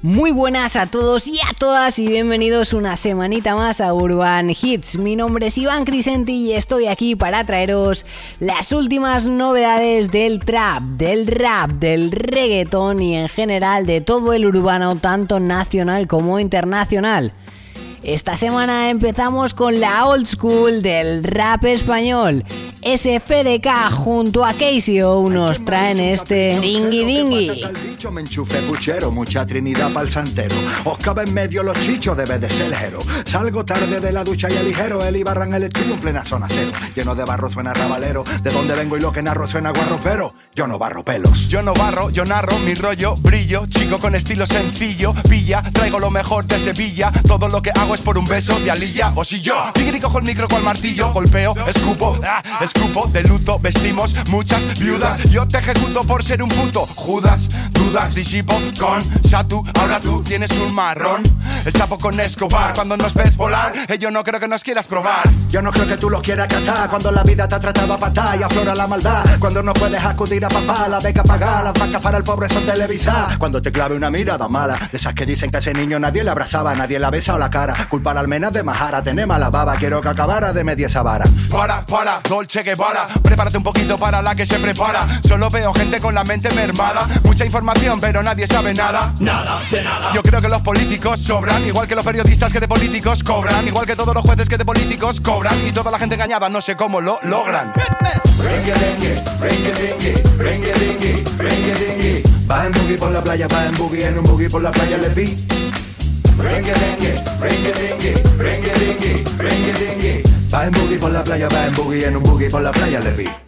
Muy buenas a todos y a todas y bienvenidos una semanita más a Urban Hits. Mi nombre es Iván Crisenti y estoy aquí para traeros las últimas novedades del trap, del rap, del reggaeton y en general de todo el urbano, tanto nacional como internacional. Esta semana empezamos con la old school del rap español. SFDK junto a KCO nos traen este Dingy Dingy. me enchufe puchero, mucha trinidad pa'l santero. Os cabe en medio los chichos, debe de ser ligero. Salgo tarde de la ducha y el ligero, el Ibarra en el estudio en plena zona cero. Lleno de barro suena rabalero, de dónde vengo y lo que narro suena guarro, pero yo no barro pelos. Yo no barro, yo narro mi rollo, brillo, chico con estilo sencillo, pilla, traigo lo mejor de Sevilla, todo lo que hago es por un beso de alilla, o si yo, tigre cojo el micro con el martillo, golpeo, escupo, ah, escupo, de luto, vestimos muchas viudas, yo te ejecuto por ser un puto, Judas, dudas, disipo con Satu, ahora tú tienes un marrón, el chapo con Escobar, cuando nos ves volar, eh, yo no creo que nos quieras probar. Yo no creo que tú lo quieras catar, cuando la vida te ha tratado a patar y aflora la maldad, cuando no puedes acudir a papá, la beca pagar, las vacas para el pobre son televisar, cuando te clave una mirada mala, de esas que dicen que a ese niño nadie le abrazaba, nadie le ha besado la cara, culpar al menos de majara, tenemos la baba, quiero que acabara de media esa vara. Para, para, Dolce Guevara, prepárate un poquito para la que se prepara. Solo veo gente con la mente mermada, mucha información, pero nadie sabe nada. Nada, de nada. Yo creo que los políticos sobran, igual que los periodistas que de políticos cobran, igual que todos los jueces que de políticos cobran, y toda la gente engañada, no sé cómo lo logran. Va en boogie por la playa, va en boogie, en un boogie por la playa le vi. Rengue, rengue, rengue, rengue. Va en boogie por la playa, va en boogie, en un boogie por la playa le vi.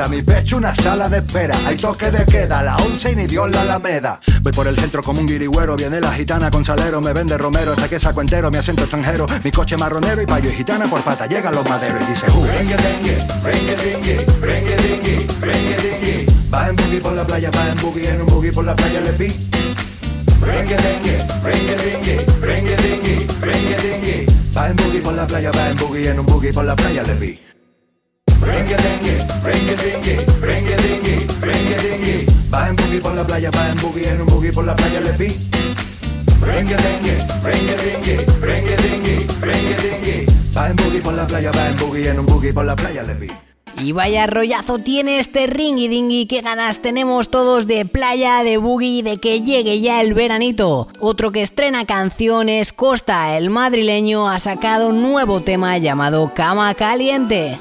Mi pecho una sala de espera Hay toque de queda, la once y ni Dios la alameda Voy por el centro como un guirigüero Viene la gitana con salero, me vende romero Hasta que saco entero, mi acento extranjero Mi coche marronero y payo y gitana por pata Llegan los maderos y dice uh. Rengue, rengue, rengue, rengue, rengue, rengue, rengue, rengue Va en boogie por la playa, va en boogie En un boogie por la playa le vi Rengue, rengue, rengue, rengue, rengue, rengue, rengue, rengue Va en boogie por la playa, va en boogie En un boogie por la playa le vi Rengue, rengue, rengue, rengue, rengue, rengue, rengue, rengue Va en boogie por la playa, va en boogie En un boogie por la playa le vi Rengue, rengue, rengue, rengue, rengue, rengue, rengue, rengue Va en boogie por la playa, va en boogie En un boogie por la playa le vi Y vaya rollazo tiene este ringy dingy, qué ganas tenemos todos de playa, de boogie de que llegue ya el veranito. Otro que estrena canciones, Costa, el madrileño, ha sacado un nuevo tema llamado Cama Caliente.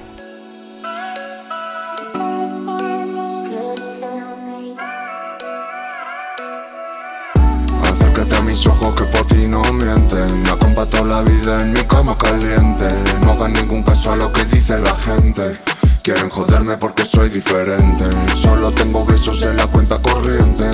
Mienten Me ha combatado la vida en mi cama caliente. No hagan ningún caso a lo que dice la gente. Quieren joderme porque soy diferente. Solo tengo besos en la cuenta corriente.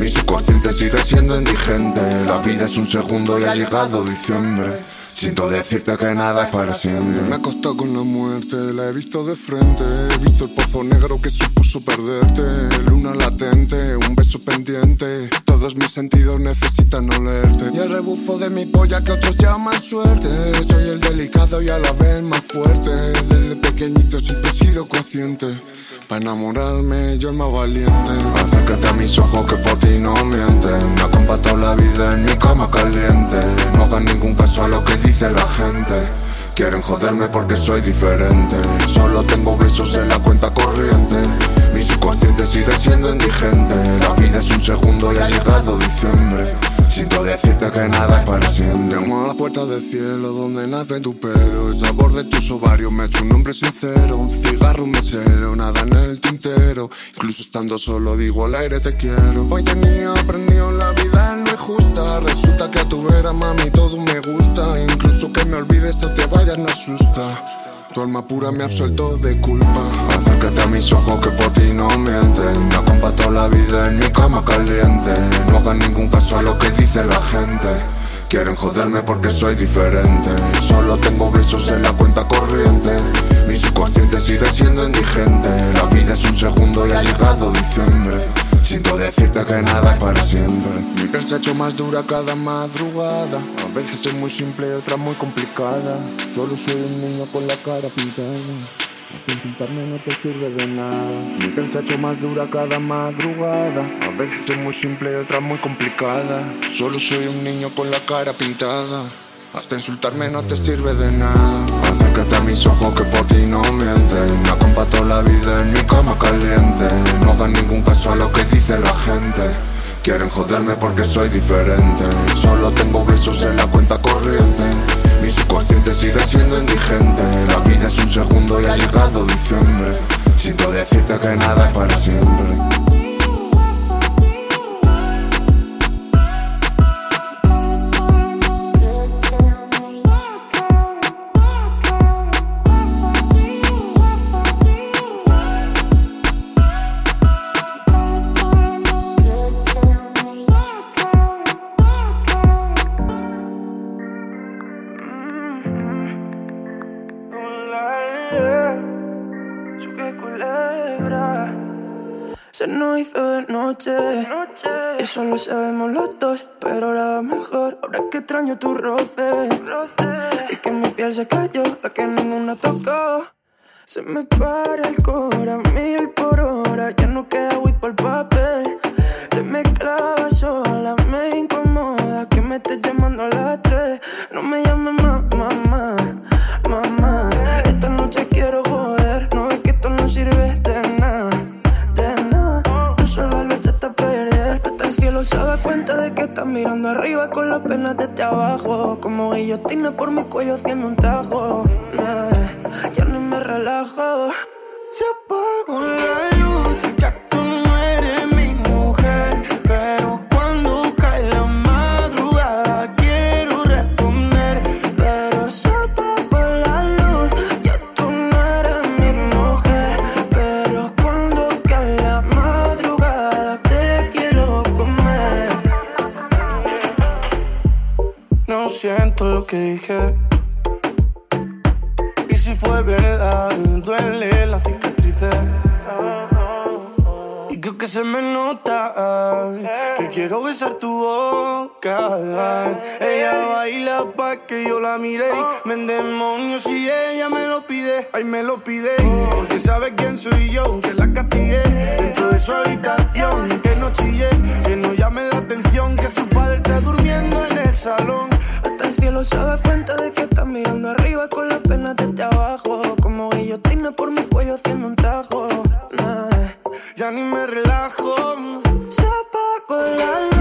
Mi subconsciente sigue siendo indigente. La vida es un segundo y ha llegado diciembre Siento decirte que nada es para siempre. Me ha costado con la muerte, la he visto de frente. He visto el pozo negro que supuso perderte. Luna latente, un beso pendiente. Todos mis sentidos necesitan olerte. Y el rebufo de mi polla que otros llaman suerte. Soy el delicado y a la vez más fuerte. Desde pequeñito siempre he sido consciente para enamorarme yo el más valiente. Acércate a mis ojos que por ti no mienten. Me ha combatado la vida en mi cama caliente. No hagan ningún caso a lo que dice la gente. Quieren joderme porque soy diferente. Solo tengo besos en la cuenta corriente. Mi subconsciente sigue siendo indigente. La vida es un segundo y ha llegado diciembre Siento decirte que nada es para siempre. Llamo a la puerta del cielo donde nace tu pelo. El sabor de tus ovarios me ha hecho un hombre sincero. Cigarro, un mesero, nada en el tintero. Incluso estando solo digo al aire te quiero. Hoy tenía aprendido la vida no es justa. Resulta que a tu vera, mami, todo me gusta. Incluso que me olvides o te vayas no asusta. Tu alma pura me ha absuelto de culpa. Acércate a mis ojos que por ti no mienten. Me ha compartido la vida en mi cama caliente. No hagan ningún caso a lo que dice la gente. Quieren joderme porque soy diferente. Solo tengo besos en la cuenta corriente. Mi subconsciente sigue siendo indigente. La vida es un segundo y ha llegado diciembre. Siento decirte que nada es para siempre. Mi piel hecho más dura cada madrugada. A veces es muy simple y otra muy complicada. Solo soy un niño con la cara pintada. Insultarme no te sirve de nada. Mi hecho más dura cada madrugada. A veces es muy simple y otra muy complicada. Solo soy un niño con la cara pintada. Hasta insultarme no te sirve de nada. Acércate a mis ojos que por ti no mienten. Me comparto la vida en mi cama caliente. No hagan ningún caso a lo que dice la gente. Quieren joderme porque soy diferente. Solo tengo besos en la cuenta corriente. Mi subconsciente sigue siendo indigente. Segundo y ha llegado diciembre. Siento decirte que nada es para siempre. Eso lo sabemos los dos, pero ahora mejor. Ahora que extraño tu roce. Y que mi piel se cayó, la que ninguna tocó. Se me para el cora, mil por hora. Ya no queda weed por el papel. Te me clavas sola, me incomoda que me estés llamando a las tres. No me llames más, mamá. Se da cuenta de que está mirando arriba con las penas desde abajo. Como guillotina por mi cuello haciendo un tajo. ya ni me relajo. Se apagó la siento lo que dije. Y si fue verdad, duele la cicatriz. Y creo que se me nota que quiero besar tu boca. Ella baila pa' que yo la mire. Me endemonio si ella me lo pide. Ay, me lo pide. Porque sabe quién soy yo, que la castigué. Dentro de su habitación, que no chille. Que no llame la atención, que su padre está durmiendo en el salón cielo se da cuenta de que está mirando arriba con las penas desde abajo. Como guillotina por mi cuello haciendo un tajo. ya ni me relajo. Se apagó la luz,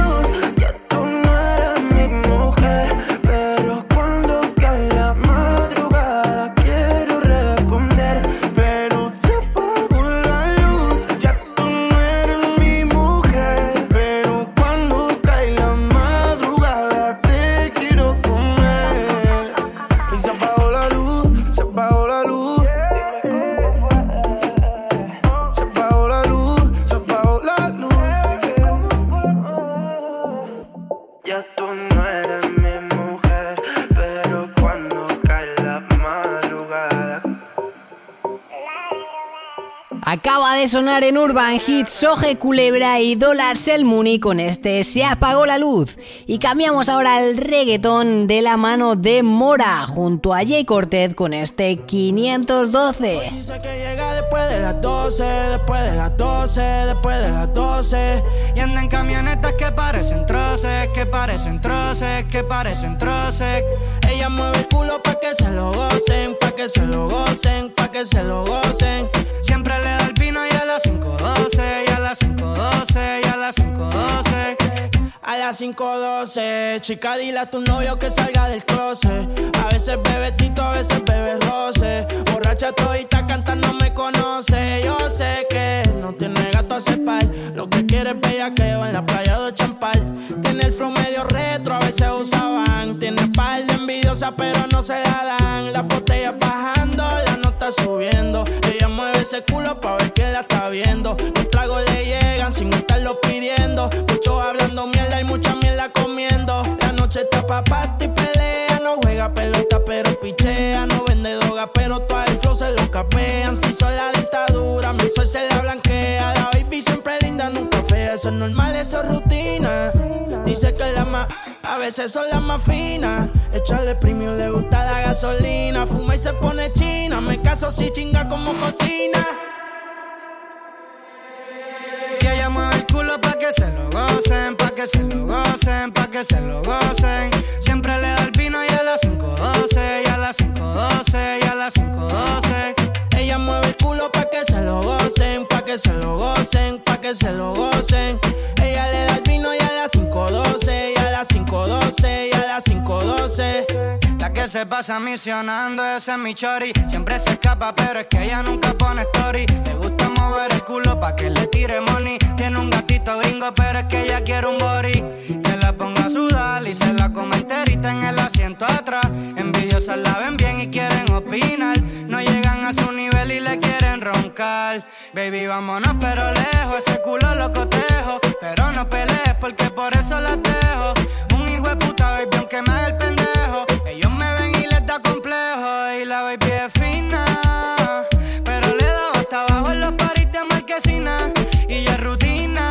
Acaba de sonar en Urban Hits Soje Culebra y Dólar Selmuni con este Se apagó la luz. Y cambiamos ahora al reggaetón de la mano de Mora junto a Jay Cortez con este 512. Dice que llega después de las 12, después de las 12, después de las 12. Y anda en camionetas que parecen troces, que parecen troces, que parecen troces. Ella mueve el culo que se lo gocen, pa' que se lo gocen, pa' que se lo gocen. Las 5.12, y a las 5.12, y a las 5.12. A las las 5.12. Chica, dile a tu novio que salga del closet. A veces bebe tito, a veces bebe roce. Borracha todita cantando me conoce. Yo sé que no tiene gato a cepar. Lo que quiere es bellaqueo en la playa de Champal. Tiene el flow medio retro, a veces usaban. Tiene par de envidiosa, pero no se la dan. La ese culo pa' ver que la está viendo. Los tragos le llegan sin estarlo pidiendo. Muchos hablando mierda y mucha mierda comiendo. La noche está pa' y pelea. No juega pelota, pero pichea. No vende droga, pero todo el flow se lo capean. Si son la dictadura, mi sol se la blanquea. La baby siempre linda, nunca fea. Eso es normal, eso es rutina. Dice que la más, a veces son las más finas. Echarle premium, le gusta la gasolina. Fuma y se pone china. Me caso si chinga como cocina. Que ella mueve el culo pa' que se lo gocen, pa' que se lo gocen, pa' que se lo gocen. Siempre le da el vino y a las 5.12, y a las 5.12, y a las 5.12. Ella mueve el culo pa' que se lo gocen, pa' que se lo gocen, pa' que se lo gocen. 5.12, y a las 5.12. La que se pasa misionando, ese es mi chori. Siempre se escapa, pero es que ella nunca pone story. Le gusta mover el culo pa' que le tire money. Tiene un gatito gringo, pero es que ella quiere un body. Que la ponga a sudar y se la come enterita en el asiento atrás. Envidiosas la ven bien y quieren opinar. No llegan a su nivel y le quieren roncar. Baby, vámonos, pero lejos. Ese culo lo cotejo. Pero no pelees porque por eso la dejo. Aunque me haga el pendejo. Ellos me ven y les da complejo. Y la baby es fina. Pero le da hasta abajo en los paris de marquesina. Y ya es rutina.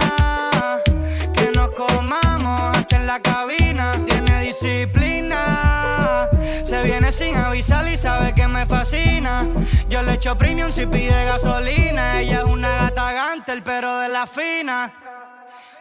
Que nos comamos hasta en la cabina. Tiene disciplina. Se viene sin avisar y sabe que me fascina. Yo le echo premium si pide gasolina. Ella es una gata gantel, pero de la fina.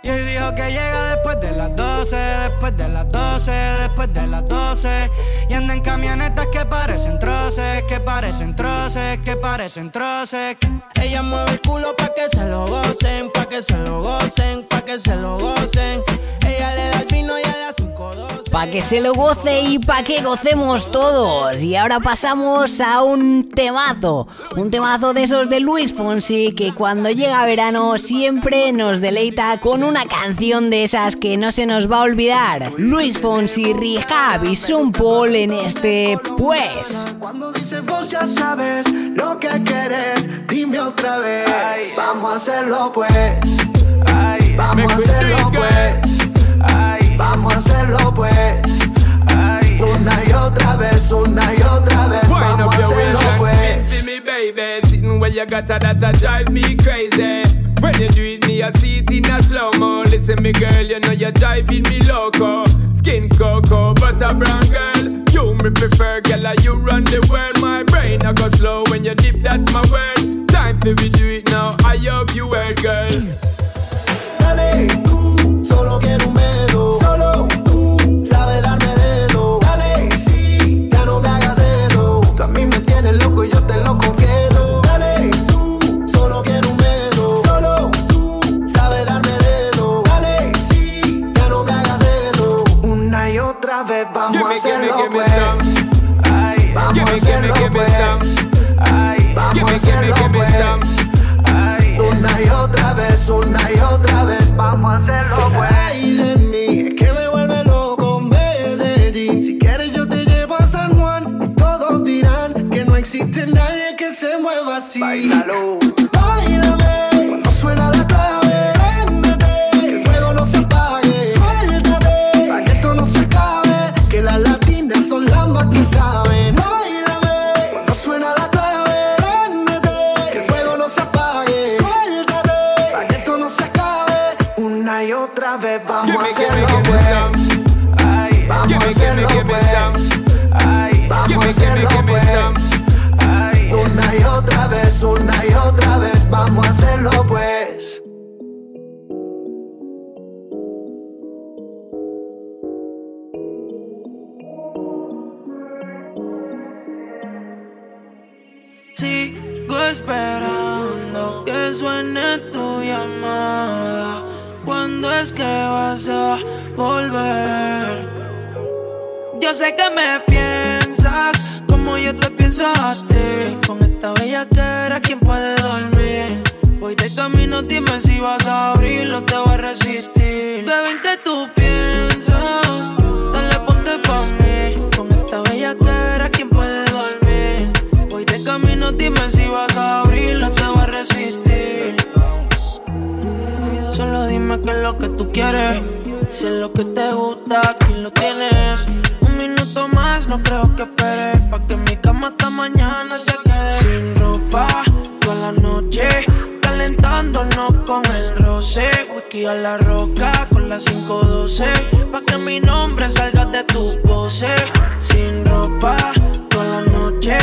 Y hoy dijo que llega después de las 12, después de las 12, después de las 12. Y anda en camionetas que parecen troces, que parecen troces, que parecen troces. Ella mueve el culo pa' que se lo gocen, pa' que se lo gocen, pa' que se lo gocen. Ella le da el vino y a las 5.12. Pa' que se lo goce y pa' que gocemos todos. Y ahora pasamos a un temazo. Un temazo de esos de Luis Fonsi que cuando llega verano siempre nos deleita con una canción de esas que no se nos va a olvidar. Luis Fonsi, Rehab y Sun Paul en este Pues. Cuando dices vos ya sabes lo que quieres, dime otra vez. Vamos a hacerlo pues. Vamos a hacerlo pues. Vamos a hacerlo pues. Una y otra vez, una y otra vez. Vamos a hacerlo pues. baby. Sitting where you got that, drive me crazy. When you do it, I see it in a slow mo. Listen, me girl, you know you're driving me loco. Skin cocoa, butter brown girl. You me prefer, girl, like you run the world. My brain I go slow when you dip, that's my word. Time for we do it now. I hope you heard, girl. Dale, solo quiero un beso. Solo hacerlo pues. Vamos a hacerlo pues. Vamos a hacerlo pues. Una y otra vez, una y otra vez, vamos a hacerlo, pues. Ay de mí, es que me vuelve loco Medellín. Si quieres, yo te llevo a San Juan. Y todos dirán que no existe nadie que se mueva así. Bailalo. Otra vez vamos Give a me, hacerlo, give me pues. some. Vamos Give a me, hacerlo, give me pues. Vamos a hacerlo, pues. some. Una y otra vez, una y otra vez, vamos a hacerlo pues. Sigo esperando que suene tu llamada. ¿Cuándo es que vas a volver? Yo sé que me piensas como yo te pienso a ti. Con esta bella que era, ¿quién puede dormir? Voy de camino, dime si vas a abrirlo, te voy a resistir. Bebé, ¿en qué tú piensas? Dale, ponte pa' mí. Con esta bella que era, ¿quién puede dormir? Voy de camino, dime si vas a abrirlo, te voy a resistir. Dime qué es lo que tú quieres. Si es lo que te gusta, aquí lo tienes. Un minuto más, no creo que esperes. Pa' que mi cama hasta mañana se quede. Sin ropa, toda la noche. Calentándonos con el roce. Whisky a la roca con la 512. Pa' que mi nombre salga de tu pose. Sin ropa, toda la noche.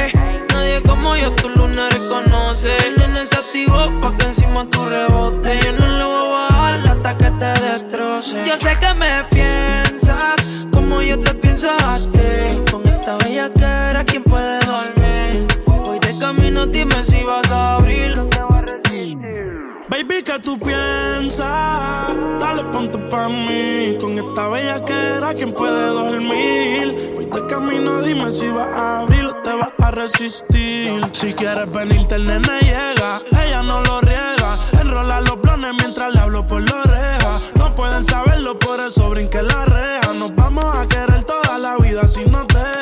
Nadie como yo tu luna reconoce. Nene se activó pa' que encima tu rebote. Yo sé que me piensas como yo te pienso a ti. Con esta bella era, ¿quién puede dormir? Voy de camino, dime si vas a abrir. Baby, ¿qué tú piensas? Dale, ponte pa' mí. Con esta bella era, ¿quién puede dormir? Voy de camino, dime si vas a abrir o te vas a resistir. Si quieres venirte, el nene llega. Ella no lo riega. Enrola los planes mientras le hablo por la oreja. No pueden saberlo, por eso brinque la reja. Nos vamos a querer toda la vida si nos dejan.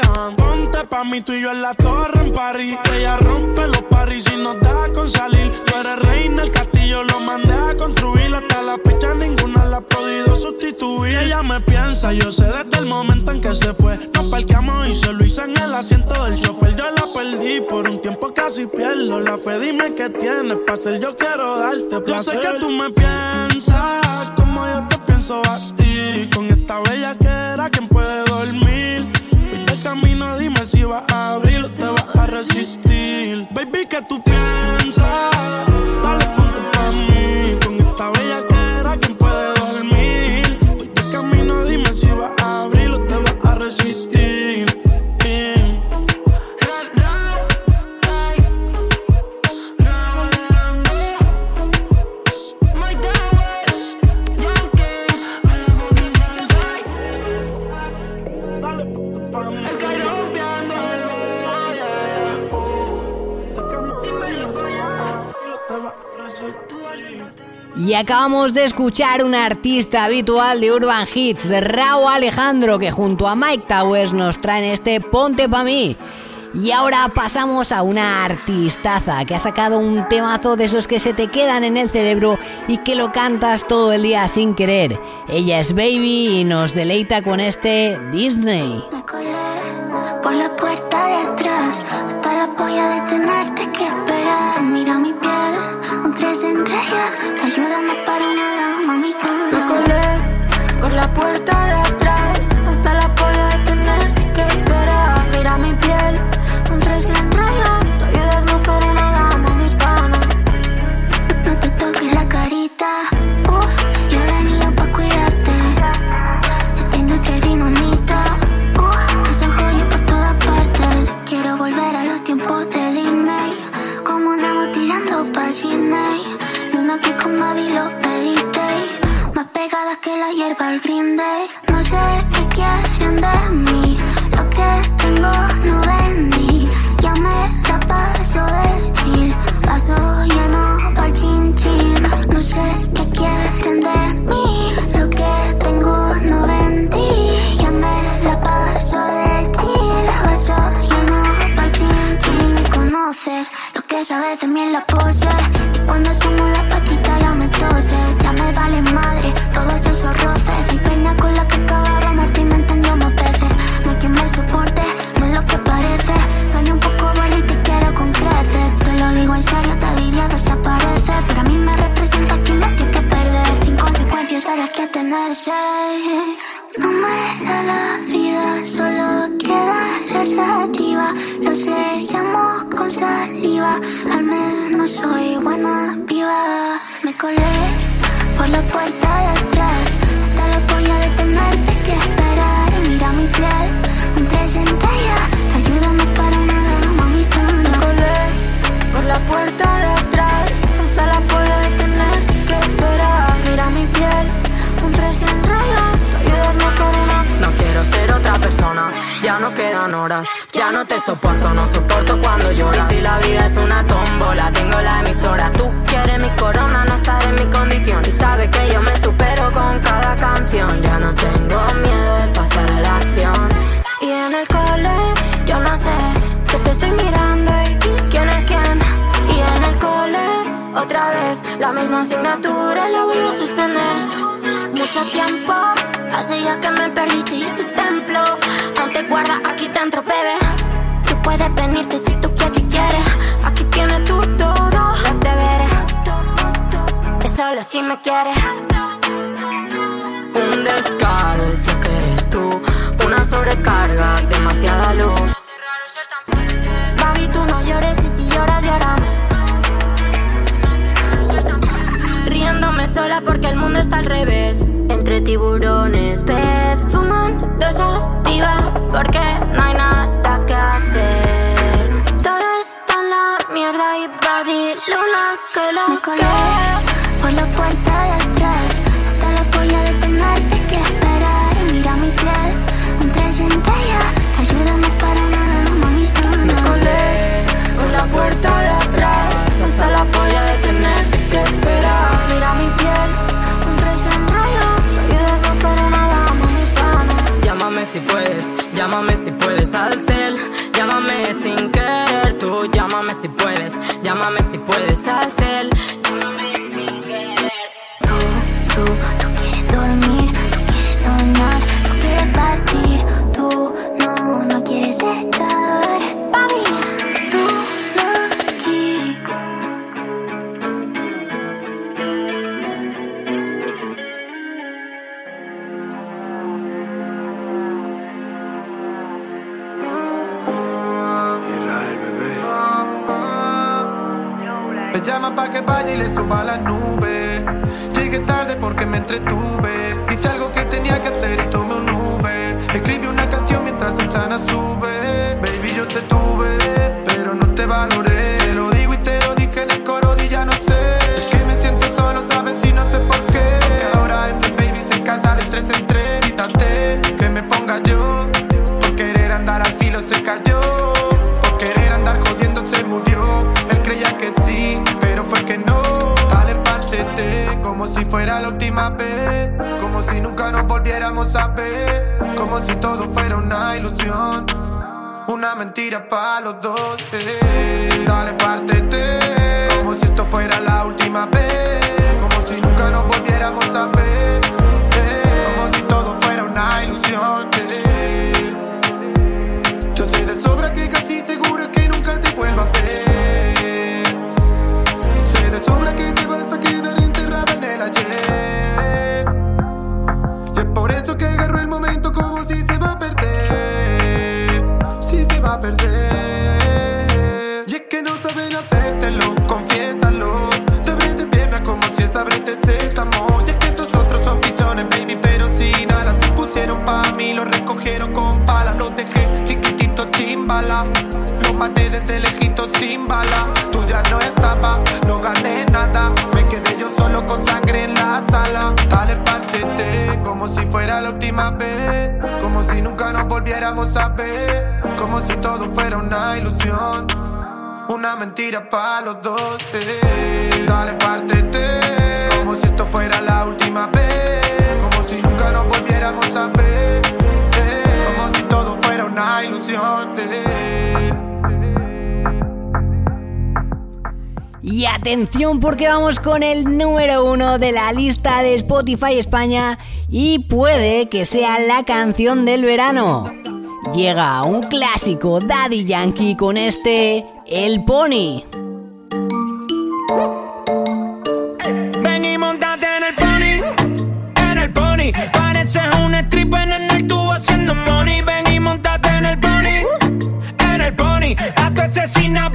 Pa' mí, tú y yo en la torre en París. Ella rompe los paris y nos da con salir. Tú eres reina, el castillo lo mandé a construir. Hasta la fecha ninguna la ha podido sustituir. Ella me piensa, yo sé desde el momento en que se fue. Nos parqueamos y se lo hice en el asiento del chofer. Yo la perdí por un tiempo casi pierdo la fe. Dime qué tienes para ser yo quiero darte placer. Yo sé que tú me piensas como yo te pienso a ti. Con esta bella que era, ¿quién puede dormir? Camino, dime si vas a abrir o te vas a resistir. Baby, ¿qué tú piensas? Dale, Y acabamos de escuchar un artista habitual de Urban Hits, Raúl Alejandro, que junto a Mike Towers nos traen este Ponte pa' mí. Y ahora pasamos a una artistaza que ha sacado un temazo de esos que se te quedan en el cerebro y que lo cantas todo el día sin querer. Ella es Baby y nos deleita con este Disney. Me colé por la puerta de atrás que. Mira mi piel, un tres en raya, te ayuda no para nada, mami. Me colé por la puerta de atrás al. No sé qué quieren de mí, lo que tengo no vendí. Ya me la paso de chill, paso ya no pa'l chin chin. No sé qué quieren de mí, lo que tengo no vendí. Ya me la paso de chill, paso ya no pa'l chin chin. Conoces lo que sabes de mí en la pose. al menos soy buena viva. Me colé por la puerta de atrás, hasta la polla de tenerte que esperar. Mira mi piel, entre centellas, ayúdame para una dama, mi pana. Me colé por la puerta de atrás, hasta la polla de tenerte que esperar. Mira mi piel, entre centellas, ayúdame para una. No quiero ser otra persona, ya no quedan horas, ya no te soporto, no soporto cuando lloras. Y si la vida es una tómbola, tengo la emisora. Tú quieres mi corona, no estar en mi condición. Y sabes que yo me supero con cada canción. Ya no tengo miedo de pasar a la acción. Y en el cole, yo no sé, que te estoy mirando y quién es quién. Y en el cole, otra vez, la misma asignatura la vuelvo a suspender. Mucho tiempo, hace ya que me perdiste y este templo. No te guarda aquí dentro, bebé. Tú puedes venirte me quieres. Un descaro es lo que eres tú. Una sobrecarga, demasiada luz. Baby, tú no llores y si lloras, llórame. Riéndome sola porque el mundo está al revés. Entre tiburones, pez, fuman, activa porque no hay nada que hacer. Todo está en la mierda y Baby, luna que lo que. Como si todo fuera una ilusión. Una mentira para los dos. eh. Dale, pártete como si esto fuera la última vez. Como si nunca nos volviéramos a ver. eh. Como si todo fuera una ilusión. eh. Yo sé de sobra que casi seguro que nunca te vuelva a ver. Sé de sobra que te vas a quedar enterrada en el ayer. Y es por eso que agarro el momento Y es que no saben hacértelo, confiésalo. Te abres de piernas como si es abrete sésamo. Y es que esos otros son pichones, baby, pero sin alas. Se pusieron pa' mí, los recogieron con palas. Los dejé chiquititos, chimbala. Los maté desde lejito sin bala. Tú ya no estabas, no gané nada. Me quedé yo solo con sangre en la sala. Dale, como si fuera la última vez. Como si nunca nos volviéramos a ver. Como si todo fuera una ilusión. Una mentira para los dos. eh. Dale, pártete como si esto fuera la última vez. Como si nunca nos volviéramos a ver. eh. Como si todo fuera una ilusión. eh. Y atención porque vamos con el número uno de la lista de Spotify España y puede que sea la canción del verano. Llega un clásico Daddy Yankee con este El Pony. Ven y montate en el pony, en el pony. Pareces un stripper en el tubo haciendo money. Ven y montate en el pony, en el pony. A tu asesina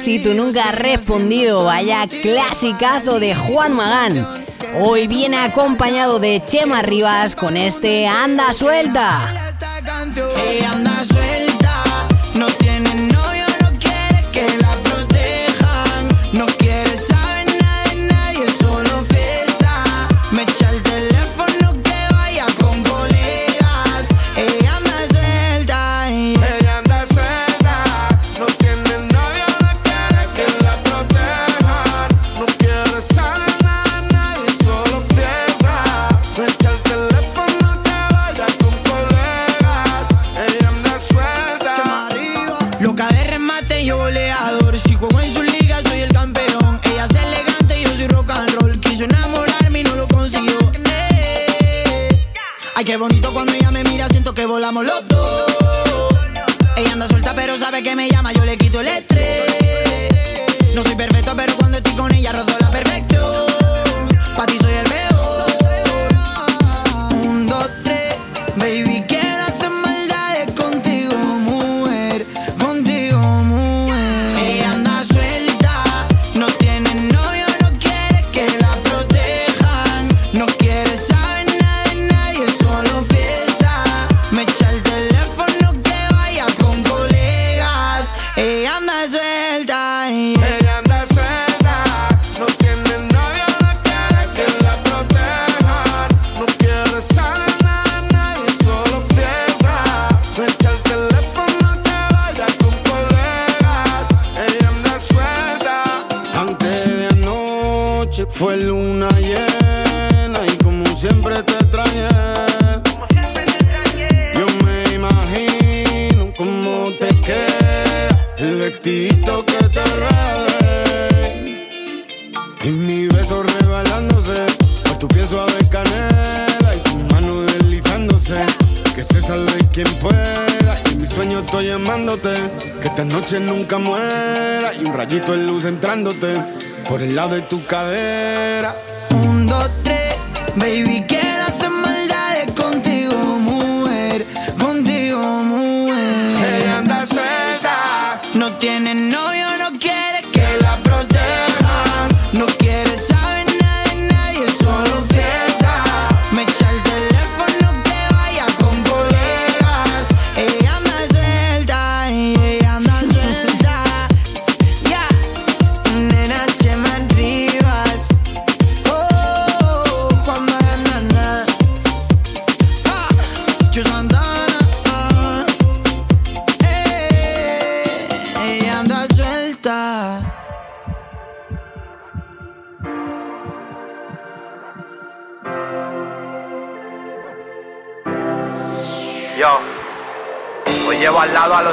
si tú nunca has respondido. Vaya clasicazo de Juan Magán. Hoy viene acompañado de Chema Rivas con este Anda Suelta. Que me llama, el lado de tu cadera.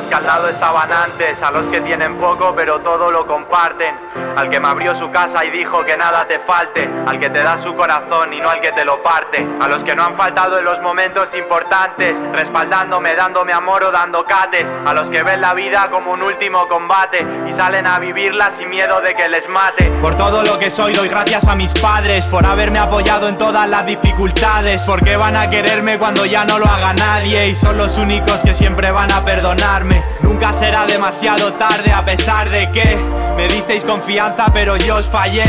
Que al lado estaban antes, a los que tienen poco pero todo lo comparten, al que me abrió su casa y dijo que nada te falte, al que te da su corazón y no al que te lo parte, a los que no han faltado en los momentos importantes, respaldándome, dándome amor o dando cates, a los que ven la vida como un último combate y salen a vivirla sin miedo de que les mate. Por todo lo que soy doy gracias a mis padres Por haberme apoyado en todas las dificultades Porque van a quererme cuando ya no lo haga nadie Y son los únicos que siempre van a perdonarme Nunca será demasiado tarde a pesar de que Me disteis confianza pero yo os fallé.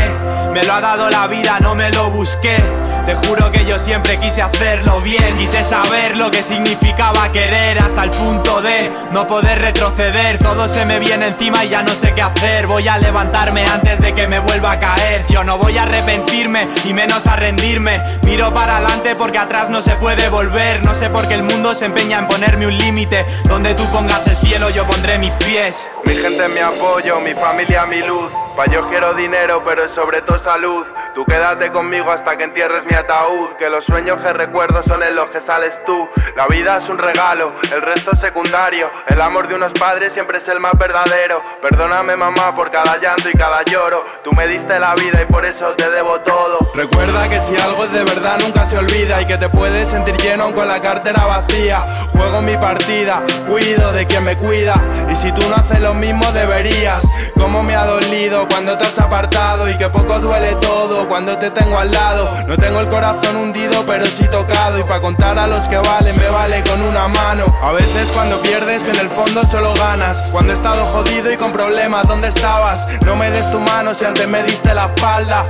Me lo ha dado la vida, no me lo busqué. Te juro que yo siempre quise hacerlo bien. Quise saber lo que significaba querer Hasta el punto de no poder retroceder. Todo se me viene encima y ya no sé qué hacer. Voy a levantarme antes de que me vuelva a caer. Yo no voy a arrepentirme y menos a rendirme. Miro para adelante porque atrás no se puede volver. No sé por qué el mundo se empeña en ponerme un límite Donde tú pongas el cielo yo pondré mis pies Mi gente mi apoyo, mi familia mi luz. Pa' yo quiero dinero, pero es sobre todo salud. Tú quédate conmigo hasta que entierres mi ataúd. Que los sueños que recuerdo son en los que sales tú. La vida es un regalo, el resto es secundario. El amor de unos padres siempre es el más verdadero. Perdóname, mamá, por cada llanto y cada lloro. Tú me diste la vida y por eso te debo todo. Recuerda que si algo es de verdad nunca se olvida y que te puedes sentir lleno con la cartera vacía. Juego mi partida, cuido de quien me cuida y si tú no haces lo mismo deberías. Cómo me ha dolido cuando te has apartado y que poco duele todo cuando te tengo al lado. No tengo el corazón hundido pero sí tocado y para contar a los que valen me vale con una mano. A veces cuando pierdes en el fondo solo ganas. Cuando he estado jodido y con problemas, ¿dónde estabas? No me des tu mano si antes me diste la espalda.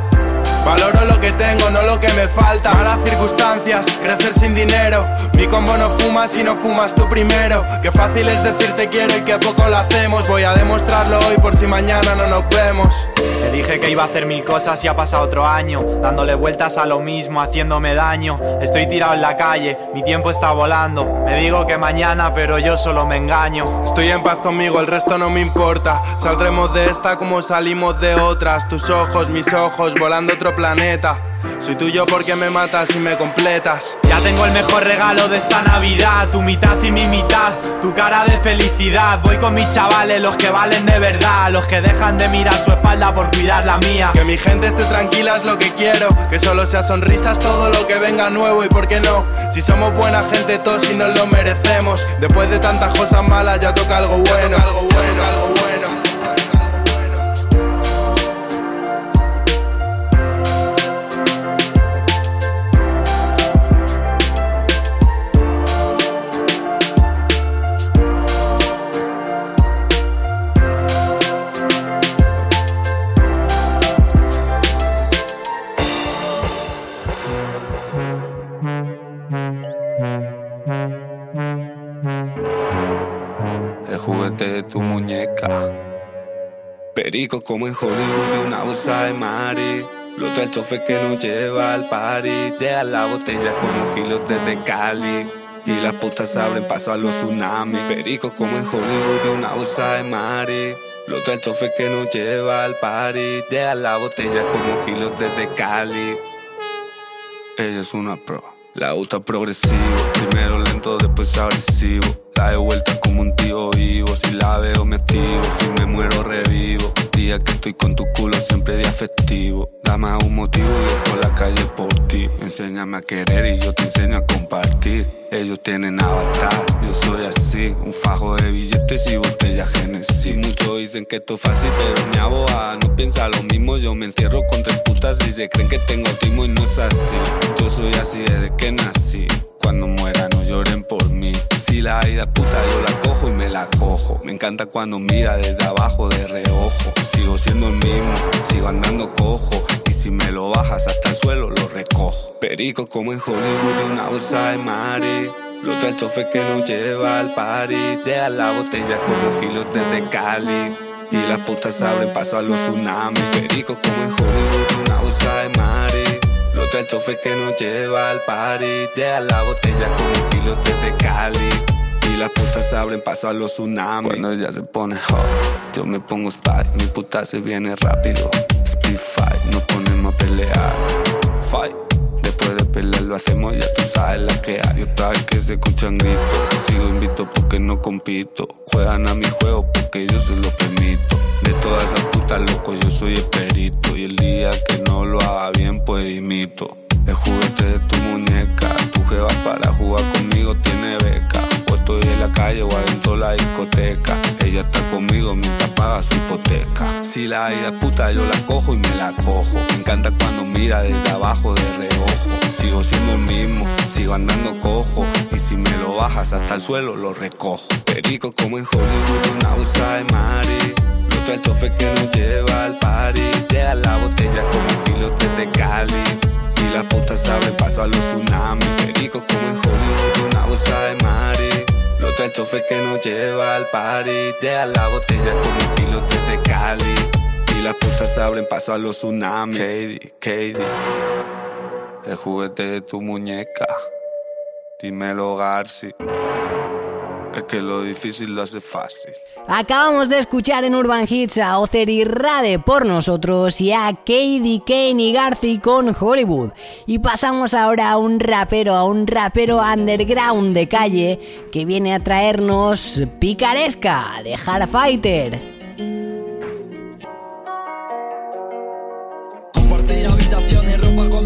Valoro lo que tengo, no lo que me falta. Malas circunstancias, crecer sin dinero. Mi combo no fumas si no fumas tú primero. Qué fácil es decirte quiero y que poco lo hacemos. Voy a demostrarlo hoy por si mañana no nos vemos. Le dije que iba a hacer mil cosas y ha pasado otro año Dándole vueltas a lo mismo, haciéndome daño Estoy tirado en la calle, mi tiempo está volando Me digo que mañana, pero yo solo me engaño Estoy en paz conmigo, el resto no me importa. Saldremos de esta como salimos de otras. Tus ojos, mis ojos, volando otro planeta. Soy tuyo porque me matas y me completas. Ya tengo el mejor regalo de esta Navidad Tu mitad y mi mitad, tu cara de felicidad Voy con mis chavales, los que valen de verdad Los que dejan de mirar su espalda por cuidar la mía Que mi gente esté tranquila es lo que quiero. Que solo sea sonrisas todo lo que venga nuevo y por qué no. Si somos buena gente todos y nos lo merecemos. Después de tantas cosas malas ya toca algo bueno. algo bueno, algo bueno. Juguete de tu muñeca. Perico como en Hollywood de una bolsa de mari. Lo trae el chofer que nos lleva al party. Llega la botella como kilos de Tecali. Y las putas abren paso a los tsunamis. Perico como en Hollywood de una bolsa de mari. Lo trae el chofer que nos lleva al party. Llega la botella como kilos de Tecali. Ella es una pro. La gusta progresivo, primero lento, después agresivo. La de vuelta como un tío vivo, si la veo me activo, si me muero revivo. Día que estoy con tu culo siempre día festivo. Dame un motivo y dejo la calle por ti. Enséñame a querer y yo te enseño a compartir. Ellos tienen avatar, yo soy así, un fajo de billetes y botellas Genesis. Muchos dicen que esto es fácil, pero mi abogada no piensa lo mismo. Yo me encierro con tres putas y se creen que tengo timo y no es así. Yo soy así desde que nací. Cuando muera no lloren por mí. Si la es puta yo la cojo y me la cojo. Me encanta cuando mira desde abajo de reojo. Sigo siendo el mismo, sigo andando cojo. Y si me lo bajas hasta el suelo lo recojo. Perico como en Hollywood de una bolsa de mari. Lo trae el chofer que nos lleva al party. Deja la botella como kilos de Tecali. Y las putas abren paso a los tsunamis. Perico como en Hollywood de una bolsa de mari. Lo del chofer que nos lleva al party. Deja la botella con kilos desde Cali. Y las putas abren paso a los tsunamis. Cuando ella se pone hot, yo me pongo spy. Mi puta se viene rápido. Speed fight, nos ponemos a pelear. Fight lo hacemos, ya tú sabes la que hay. Otra vez que se escuchan gritos. Sigo invito porque no compito. Juegan a mi juego porque yo se lo permito. De todas esas putas locos, yo soy el perito. Y el día que no lo haga bien, pues imito. El juguete de tu muñeca, tu jeva para jugar conmigo tiene beca. Pues estoy en la calle o adentro la discoteca. Ella está conmigo mientras paga su hipoteca. Si la vida es puta, yo la cojo y me la cojo. Me encanta cuando mira desde abajo de reojo. Sigo siendo el mismo, sigo andando cojo. Y si me lo bajas hasta el suelo, lo recojo. Perico como en Hollywood, una bolsa de mari. Trae el chofer que nos lleva al party. Llega la botella como kilos de Cali. Las putas abren paso a los tsunamis. Perico como en Hollywood, una bolsa de mari. Lo trae el chofer que nos lleva al party. Llega la botella como kilos de Cali. Y las putas abren paso a los tsunamis. Katie, Katie. El juguete de tu muñeca. Dímelo, Garci. Es que lo difícil lo hace fácil. Acabamos de escuchar en Urban Hits a Ocer y Rade por nosotros y a Katie Kane y Garci con Hollywood. Y pasamos ahora a un rapero, a un rapero underground de calle que viene a traernos Picaresca de Hard Fighter.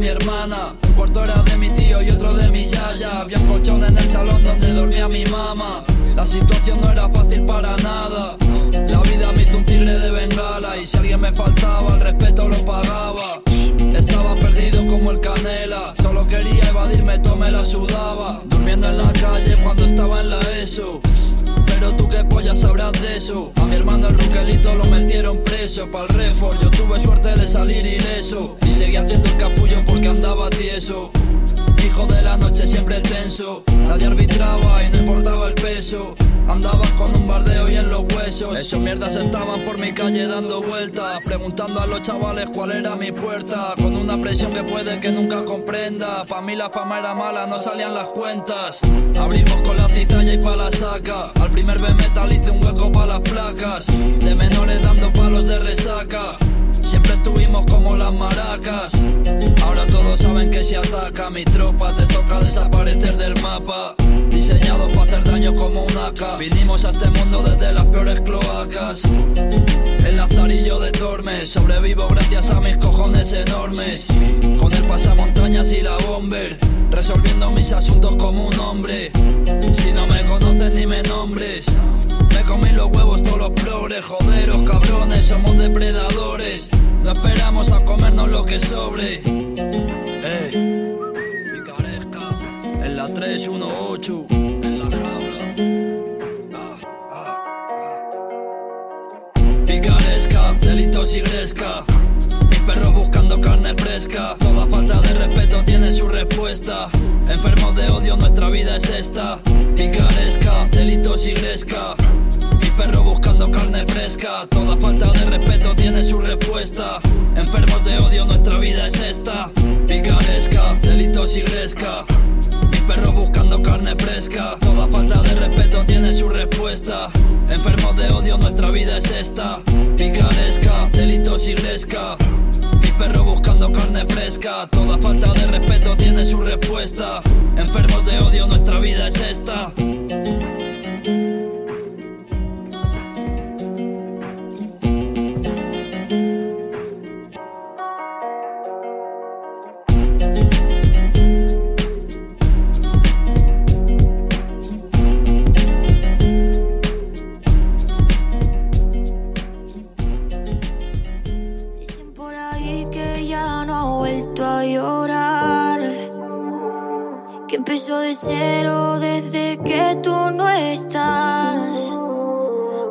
Mi hermana. Un cuarto era de mi tío y otro de mi yaya. Había un colchón en el salón donde dormía mi mamá. La situación no era fácil para nada. La vida me hizo un tigre de bengala y si alguien me faltaba, el respeto lo pagaba. Estaba perdido como el canela. Solo quería evadirme, todo me la sudaba. Cuando estaba en la ESO. Pero tú qué polla sabrás de eso. A mi hermano el Ruquelito lo metieron preso para el refor. Yo tuve suerte de salir ileso. Y seguí haciendo el capullo porque andaba tieso. Hijo de la noche siempre tenso. Nadie arbitraba y no importaba el peso. Andaba con un bardeo y en los huesos. Esos mierdas estaban por mi calle dando vueltas. Preguntando a los chavales cuál era mi puerta. Con una presión que puede que nunca comprenda. Pa' mí la fama era mala, no salían las cuentas. Abrimos con la cizalla y pa' la saca. Al primer B metal hice un hueco pa' las placas. De menores dando palos de resaca. Siempre estuvimos como las maracas. Ahora todos saben que si ataca mi tropa, te toca desaparecer del mapa. Diseñado para hacer daño como un AK. Vinimos a este mundo desde las peores cloacas. El lazarillo de Tormes, sobrevivo gracias a mis cojones enormes. Con el pasamontañas y la bomber, resolviendo mis asuntos como un hombre. Si no me conoces ni me nombres. Me comí los huevos todos los progres, joderos, cabrones, somos depredadores. No esperamos a comernos lo que sobre. Ey, picaresca, en la 318, en la jaula. Ah, ah, ah. Delitos y gresca. Mi perro buscando carne fresca. Toda falta de respeto tiene su respuesta. Enfermos de odio, nuestra vida es esta. Picaresca, delitos y gresca. Mi perro buscando carne fresca. Toda falta de respeto tiene su respuesta. Enfermos de odio, nuestra vida es esta. Picaresca, delitos y gresca. Mi perro buscando carne fresca. Toda falta de respeto tiene su respuesta. Enfermos de odio, nuestra vida es esta. Picaresca, delitos y gresca. Perro buscando carne fresca. Toda falta de respeto tiene su respuesta. Enfermos de odio, nuestra vida es esta. Llorar. Que empezó de cero desde que tú no estás.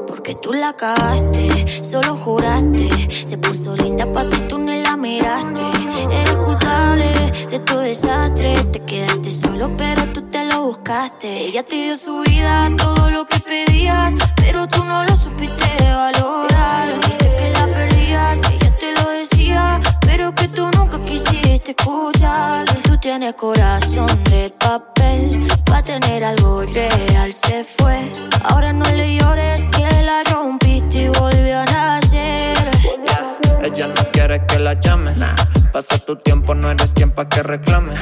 Porque tú la cagaste, solo juraste. Se puso linda pa' ti, tú ni la miraste. Eres culpable de tu desastre. Te quedaste solo, pero tú te lo buscaste. Ella te dio su vida, todo lo que pedías. Pero tú no lo supiste valorar. Viste que la perdías, Pero que tú nunca quisiste escuchar. Tú tienes corazón de papel, pa' tener algo real se fue. Ahora no le llores que la rompiste y volvió a nacer. Ella no quiere que la llames. Pasa tu tiempo, no eres quien pa' que reclames.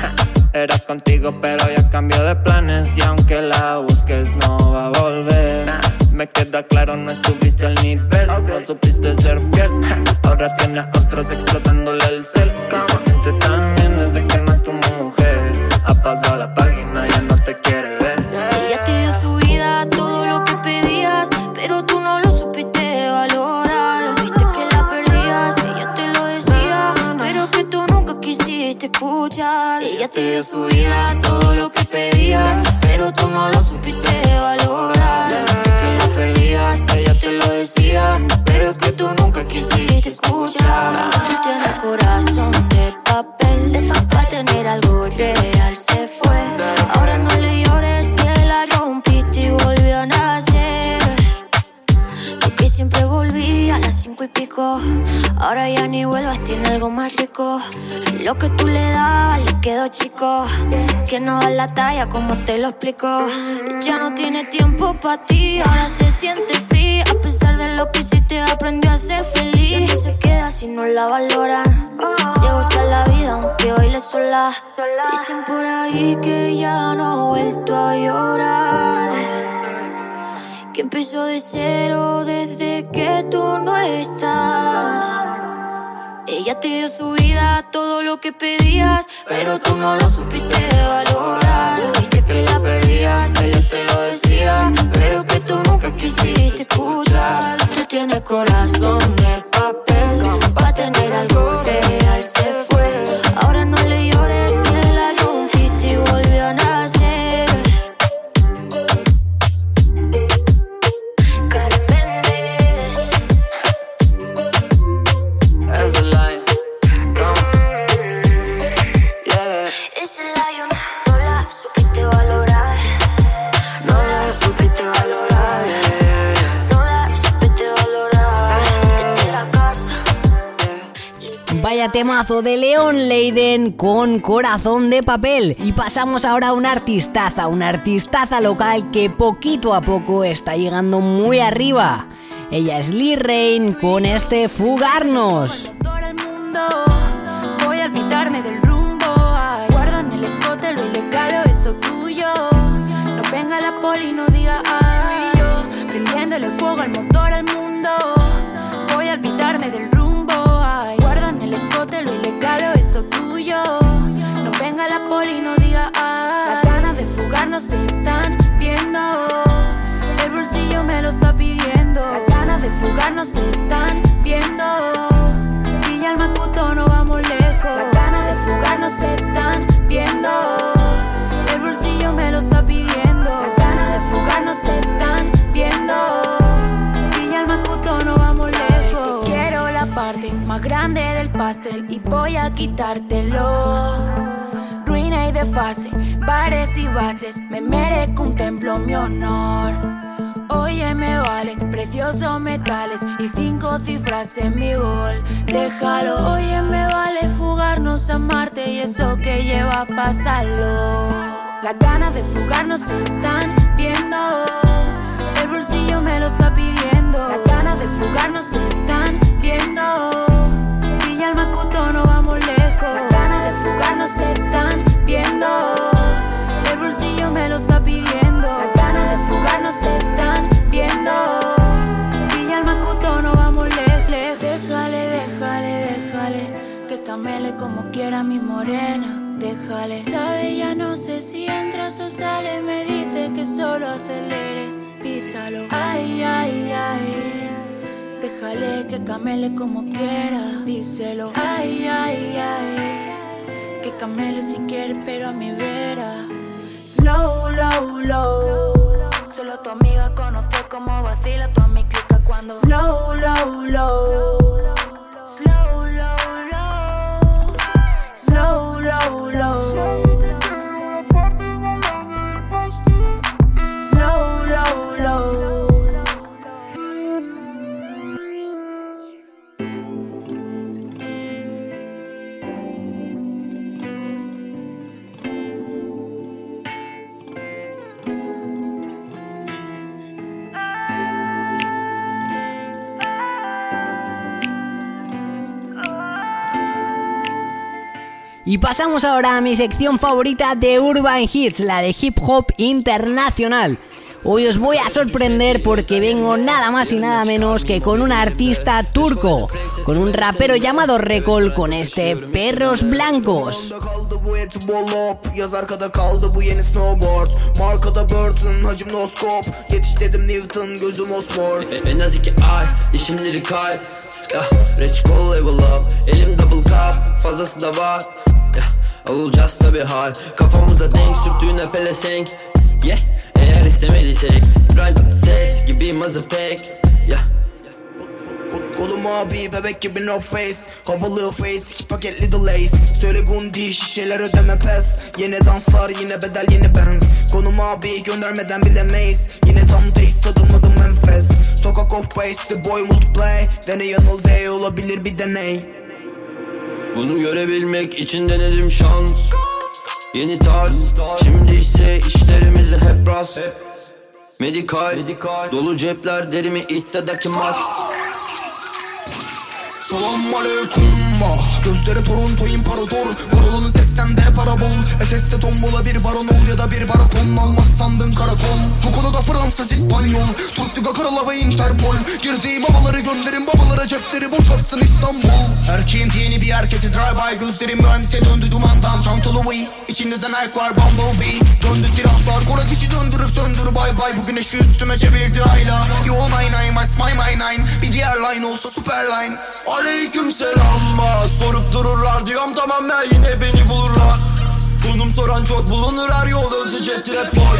Era contigo, pero ya cambió de planes. Y aunque la busques, no va a volver. Me queda claro, no estuviste dio su todo lo que pedías, pero tú no lo supiste valorar. Viste que la perdías, ella te lo decía, pero es que tú nunca quisiste escuchar. Tú tienes Ahora ya ni vuelvas, tiene algo más rico. Lo que tú le dabas le quedó chico. Que no da la talla, como te lo explico. Ya no tiene tiempo para ti, ahora se siente fría. A pesar de lo que hiciste, aprendió a ser feliz. Ya no se queda si no la valoran. Se goza la vida, aunque baile sola. Dicen por ahí que ya no ha vuelto a llorar. Que empezó de cero desde que tú no estás. Ella te dio su vida, todo lo que pedías, pero tú no lo supiste valorar. Viste que la perdías, ella te lo decía, pero que tú nunca quisiste escuchar. Tú tienes corazón de Temazo de León Leiden con corazón de papel. Y pasamos ahora a una artistaza, una artistaza local que poquito a poco está llegando muy arriba. Ella es Lee Rain con este Fugarnos. Voy a ganas de fugarnos se están viendo. Villa al Macuto no vamos lejos. Las ganas de fugarnos se están viendo. El bolsillo me lo está pidiendo. Las ganas de fugarnos se están viendo. Villa al Macuto no vamos lejos. Quiero la parte más grande del pastel y voy a quitártelo. Ruina y de fase, bares y baches, me merezco un templo, mi honor. Oye, me vale, preciosos metales y cinco cifras en mi bol. Déjalo, oye, me vale fugarnos a Marte y eso que lleva a pasarlo. Las ganas de fugarnos se están viendo. El bolsillo me lo está pidiendo. Las ganas de fugarnos se están viendo. Villa al Macuto no vamos lejos. Las ganas de fugarnos se están viendo. Quiera mi morena. Déjale, sabe, ya no sé si entras o sale. Me dice que solo acelere. Písalo. Ay, ay, ay. Déjale que camele como quiera, díselo. Ay, ay, ay. Que camele si quiere, pero a mi vera. Slow, low, low. Solo tu amiga conoce cómo vacila tu mi clica cuando. Slow, low, low. Y pasamos ahora a mi sección favorita de Urban Hits, la de hip hop internacional. Hoy os voy a sorprender porque vengo nada más y nada menos que con un artista turco, con un rapero llamado Rekol con este Perros Blancos. Yeah. Olacağız tabi hal. Kafamızda denk sürttüğüne pelesenk Yeah eğer istemediysek. Private sex gibi mazapek Yeah. Kolum abi bebek gibi no face. Havalı face iki paketli delays Söyle gundi şişeler ödeme pes. Yine danslar yine bedel yeni benz. Konum abi göndermeden bilemeyiz Yine tam taste tadımladım enfes Sokak of base the boy multiplay Dene yanıl day olabilir bir deney Bunu görebilmek için denedim şans. Yeni tarz Şimdi ise işlerimizi hep rast. Medikal, Dolu cepler derimi ihtidaki mask Selam aleyküm. ah Gözleri Toronto imparator Varolunu 80'de para bol SS'de tombola bir baron ol ya da bir barakon Almaz sandın karakol Bu konuda Fransız İspanyol. Türk Liga Kralı ve Interpol. Girdiğim havaları gönderin babalara cepleri boşaltsın İstanbul. Erkeğin yeni bir hareketi drive by. Gözlerim mühendise döndü dumandan. Way İçinde de Nike var Bumblebee. Döndü silahlar Kor ateşi döndürüp söndür bay bay. Bu güneşi üstüme çevirdi ayla. Yo nine nine my my my nine. Bir diğer line olsa super line Aleyküm selam Sorup dururlar diyorum tamam ben yine beni bulurlar. Konum soran çok bulunur her yol özü ceptir hep boy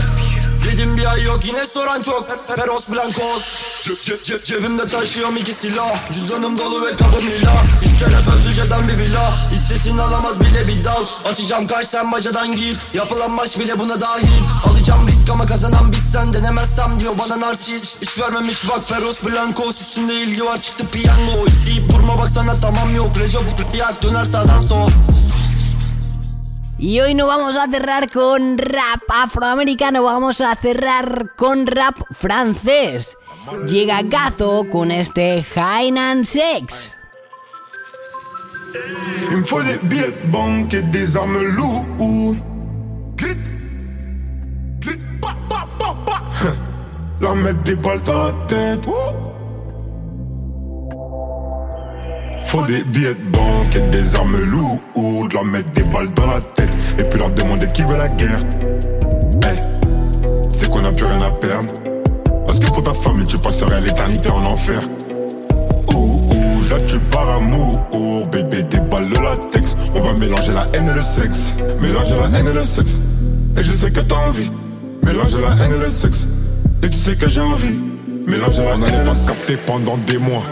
Dedim bir ay yok yine soran çok Peros Blancos. Cep cep cep cebimde taşıyorum iki silah. Cüzdanım dolu ve kabım lila İster hep özlüceden bir villa İstesin alamaz bile bir dal. Atacağım kaç sen bacadan gir. Yapılan maç bile buna dahil. Alacağım risk ama kazanan biz sen denemezsem diyor bana narsist İş vermemiş bak Peros Blancos Üstünde ilgi var çıktı piyango İsteyip baksana tamam yok Recep döner sağdan sol Y hoy no vamos a cerrar con rap afroamericano, vamos a cerrar con rap francés. Llega Gazo con este Hainan Sex. Il me faut des billets de banque et des armes lourdes. Leur mettre des balles dans la tête. Faut des billets de banque et des armes lourdes. Leur mettre des balles dans la tête. Et puis leur demander qui veut la guerre. Hey, c'est qu'on a plus rien à perdre. Parce que pour ta famille, tu passerais l'éternité en enfer. Ouh, ouh, là tu pars amour. Bébé, des balles de latex. On va mélanger la haine et le sexe. Mélanger la haine et le sexe. Et je sais que t'as envie. Mélanger la haine et le sexe. Et tu sais que j'ai envie. Mélanger la haine et le sexe. pendant des mois.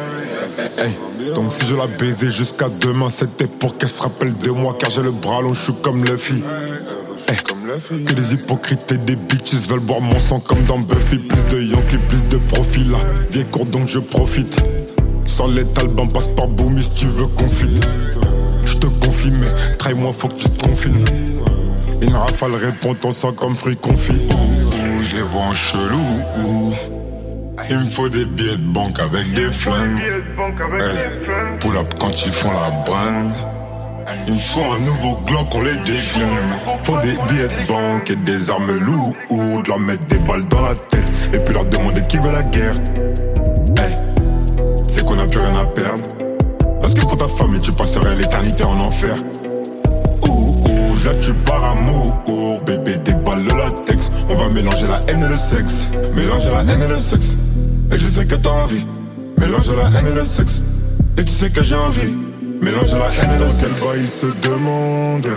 Hey, donc si je la baisais jusqu'à demain, c'était pour qu'elle se rappelle de moi, car j'ai le bras long, je suis comme Luffy. Hey, que des hypocrites et des bitches veulent boire mon sang comme dans Buffy. Plus de Yankee, plus de profil là. Viens court donc je profite. Sans les talbans, passe par Boomy si tu veux confiner. Je te confie, mais traille-moi, faut que tu te confines. Une rafale répond ton sang comme fruit confit. Je les vois en chelou. Ouh. Il me faut des billets de banque avec des flingues. Hey, pull up quand ils font la brinde. Il me faut un nouveau Glock, on les déglingue. Faut des billets de banque et des armes lourdes. Leur mettre des balles dans la tête. Et puis leur demander qui veut la guerre. Hey, c'est qu'on a plus rien à perdre. Parce que pour ta famille, tu passerais l'éternité en enfer. Là tu pars amour. Bébé, des balles de latex. On va mélanger la haine et le sexe. Mélanger la haine et le sexe. Et je sais que t'as envie. Mélanger la haine et le sexe. Et tu sais que j'ai envie. Mélanger la haine et le sexe. Quel ils se demandent.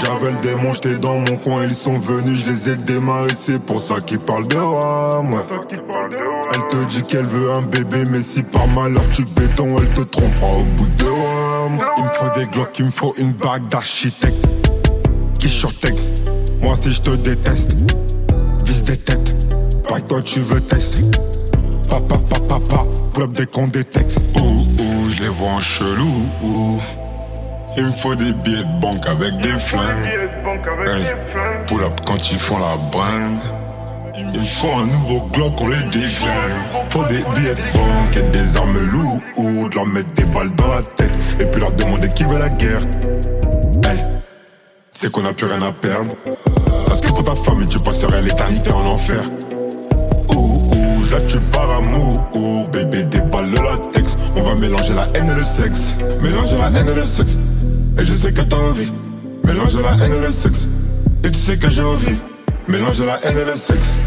J'avais le démon, j'étais dans mon coin, ils sont venus, je les ai démarrés, c'est pour ça qu'ils parlent de moi. Elle te dit qu'elle veut un bébé, mais si par malheur tu béton, elle te trompera au bout de Il me faut des glocks, il me faut une bague d'architecte. Qui surtech, moi si je te déteste, vise des têtes, pas toi tu veux tester. Papa, papa, papa, up dès qu'on détecte. Ouh, ouh, je les vois en chelou. Ouh. Il me faut des billets de banque avec des flingues. Hey, pull up quand ils font la brinde. Il me faut un nouveau Glock, on les déglingue. Faut des billets de banque et des armes lourdes. Leur mettre des balles dans la tête. Et puis leur demander qui veut la guerre. Hey, c'est qu'on a plus rien à perdre. Parce que pour ta famille, tu passerais l'éternité en enfer. Là tu pars amour, bébé, des balles de latex. On va mélanger la haine et le sexe. Mélanger la haine et le sexe. Et je sais que t'as envie. Mélanger la haine et le sexe. Et tu sais que j'ai envie. Mélanger la haine et le sexe.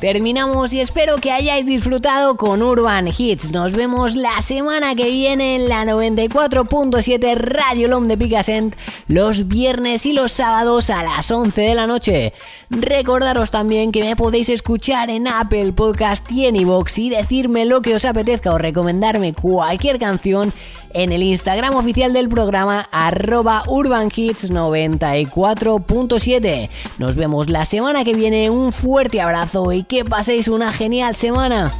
Terminamos y espero que hayáis disfrutado con Urban Hits. Nos vemos la semana que viene en la 94.7 Radio Lom de Picasent los viernes y los sábados a las 11 de la noche. Recordaros también que me podéis escuchar en Apple Podcast y en iVoox y decirme lo que os apetezca o recomendarme cualquier canción en el Instagram oficial del programa arroba urbanhits94.7. Nos vemos la semana que viene, un fuerte abrazo y que paséis una genial semana.